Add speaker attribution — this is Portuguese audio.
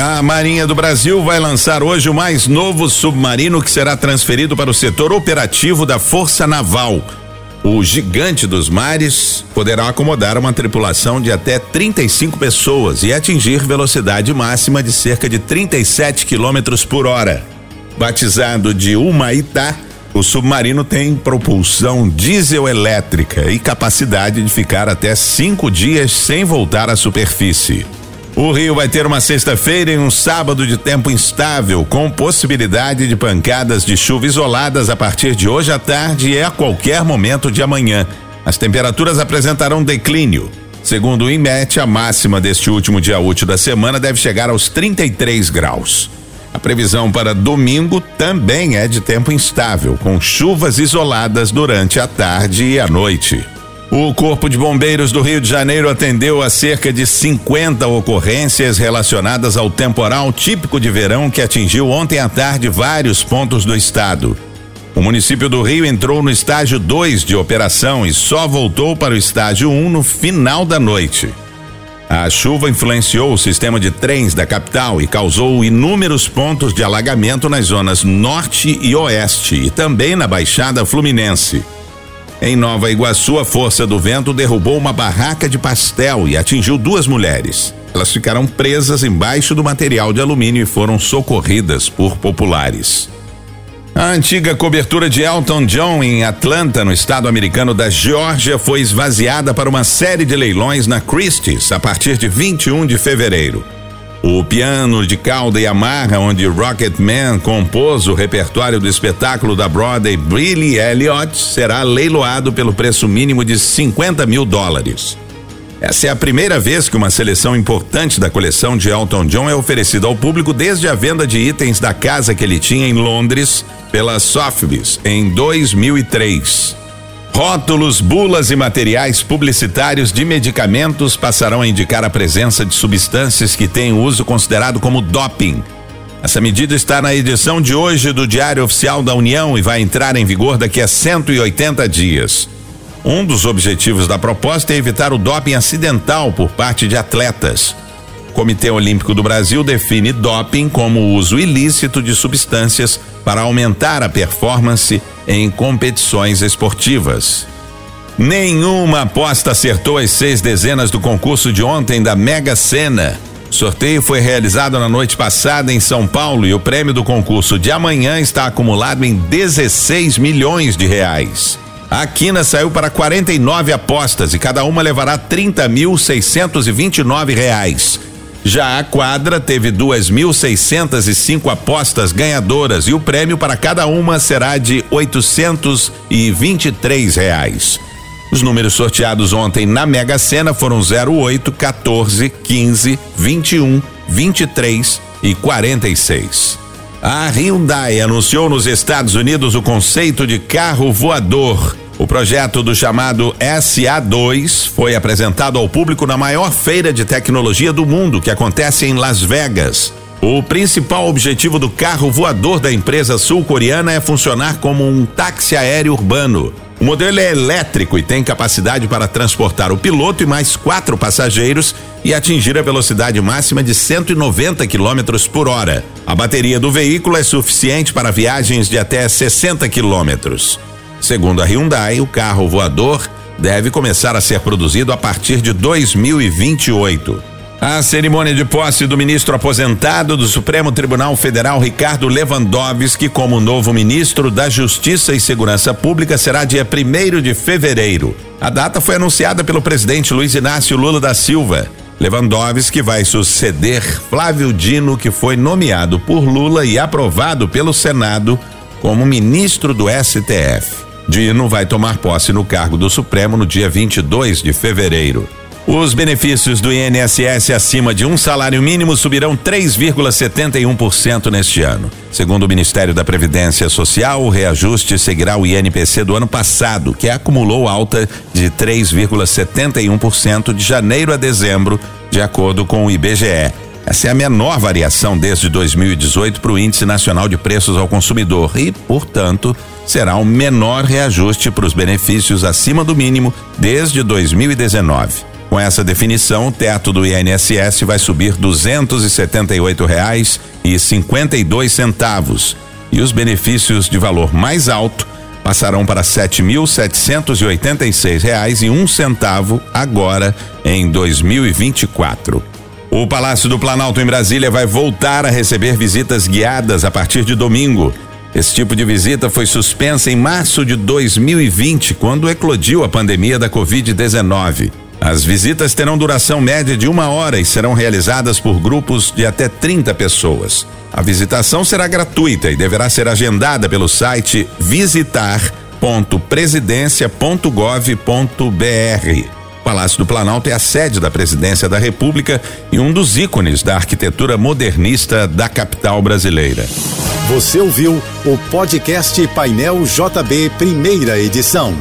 Speaker 1: A Marinha do Brasil vai lançar hoje o mais novo submarino que será transferido para o setor operativo da Força Naval. O gigante dos mares poderá acomodar uma tripulação de até 35 pessoas e atingir velocidade máxima de cerca de 37 quilômetros por hora. Batizado de Humaitá, o submarino tem propulsão diesel elétrica e capacidade de ficar até cinco dias sem voltar à superfície. O Rio vai ter uma sexta-feira e um sábado de tempo instável, com possibilidade de pancadas de chuva isoladas a partir de hoje à tarde e a qualquer momento de amanhã. As temperaturas apresentarão declínio. Segundo o IMET, a máxima deste último dia útil da semana deve chegar aos 33 graus. A previsão para domingo também é de tempo instável, com chuvas isoladas durante a tarde e a noite. O Corpo de Bombeiros do Rio de Janeiro atendeu a cerca de 50 ocorrências relacionadas ao temporal típico de verão que atingiu ontem à tarde vários pontos do estado. O município do Rio entrou no estágio 2 de operação e só voltou para o estágio 1 um no final da noite. A chuva influenciou o sistema de trens da capital e causou inúmeros pontos de alagamento nas zonas norte e oeste e também na Baixada Fluminense. Em Nova Iguaçu, a força do vento derrubou uma barraca de pastel e atingiu duas mulheres. Elas ficaram presas embaixo do material de alumínio e foram socorridas por populares. A antiga cobertura de Elton John em Atlanta, no estado americano da Geórgia, foi esvaziada para uma série de leilões na Christie's a partir de 21 de fevereiro. O piano de cauda e amarra, onde Rocketman compôs o repertório do espetáculo da Broadway Billy Elliot, será leiloado pelo preço mínimo de 50 mil dólares. Essa é a primeira vez que uma seleção importante da coleção de Elton John é oferecida ao público desde a venda de itens da casa que ele tinha em Londres pela Sotheby's em 2003. Rótulos, bulas e materiais publicitários de medicamentos passarão a indicar a presença de substâncias que têm uso considerado como doping. Essa medida está na edição de hoje do Diário Oficial da União e vai entrar em vigor daqui a 180 dias. Um dos objetivos da proposta é evitar o doping acidental por parte de atletas. O Comitê Olímpico do Brasil define doping como o uso ilícito de substâncias para aumentar a performance em competições esportivas. Nenhuma aposta acertou as seis dezenas do concurso de ontem da Mega Sena. O sorteio foi realizado na noite passada em São Paulo e o prêmio do concurso de amanhã está acumulado em 16 milhões de reais. A quina saiu para 49 apostas e cada uma levará 30.629 reais. Já a quadra teve 2.605 apostas ganhadoras e o prêmio para cada uma será de 823 reais. Os números sorteados ontem na Mega Sena foram 08, 14, 15, 21, 23 e 46. A Hyundai anunciou nos Estados Unidos o conceito de carro voador o projeto do chamado SA2 foi apresentado ao público na maior feira de tecnologia do mundo, que acontece em Las Vegas. O principal objetivo do carro voador da empresa sul-coreana é funcionar como um táxi aéreo urbano. O modelo é elétrico e tem capacidade para transportar o piloto e mais quatro passageiros e atingir a velocidade máxima de 190 km por hora. A bateria do veículo é suficiente para viagens de até 60 quilômetros. Segundo a Hyundai, o carro voador deve começar a ser produzido a partir de 2028. A cerimônia de posse do ministro aposentado do Supremo Tribunal Federal, Ricardo Lewandowski, como novo ministro da Justiça e Segurança Pública, será dia 1 de fevereiro. A data foi anunciada pelo presidente Luiz Inácio Lula da Silva. Lewandowski vai suceder Flávio Dino, que foi nomeado por Lula e aprovado pelo Senado como ministro do STF. Dino vai tomar posse no cargo do Supremo no dia 22 de fevereiro. Os benefícios do INSS acima de um salário mínimo subirão 3,71% neste ano. Segundo o Ministério da Previdência Social, o reajuste seguirá o INPC do ano passado, que acumulou alta de 3,71% de janeiro a dezembro, de acordo com o IBGE. Essa é a menor variação desde 2018 para o Índice Nacional de Preços ao Consumidor e, portanto, será o menor reajuste para os benefícios acima do mínimo desde 2019. Com essa definição, o teto do INSS vai subir e setenta e os benefícios de valor mais alto passarão para um centavo agora em 2024. O Palácio do Planalto em Brasília vai voltar a receber visitas guiadas a partir de domingo. Esse tipo de visita foi suspensa em março de 2020, quando eclodiu a pandemia da Covid-19. As visitas terão duração média de uma hora e serão realizadas por grupos de até 30 pessoas. A visitação será gratuita e deverá ser agendada pelo site visitar.presidencia.gov.br. Palácio do Planalto é a sede da Presidência da República e um dos ícones da arquitetura modernista da capital brasileira.
Speaker 2: Você ouviu o podcast Painel JB, primeira edição.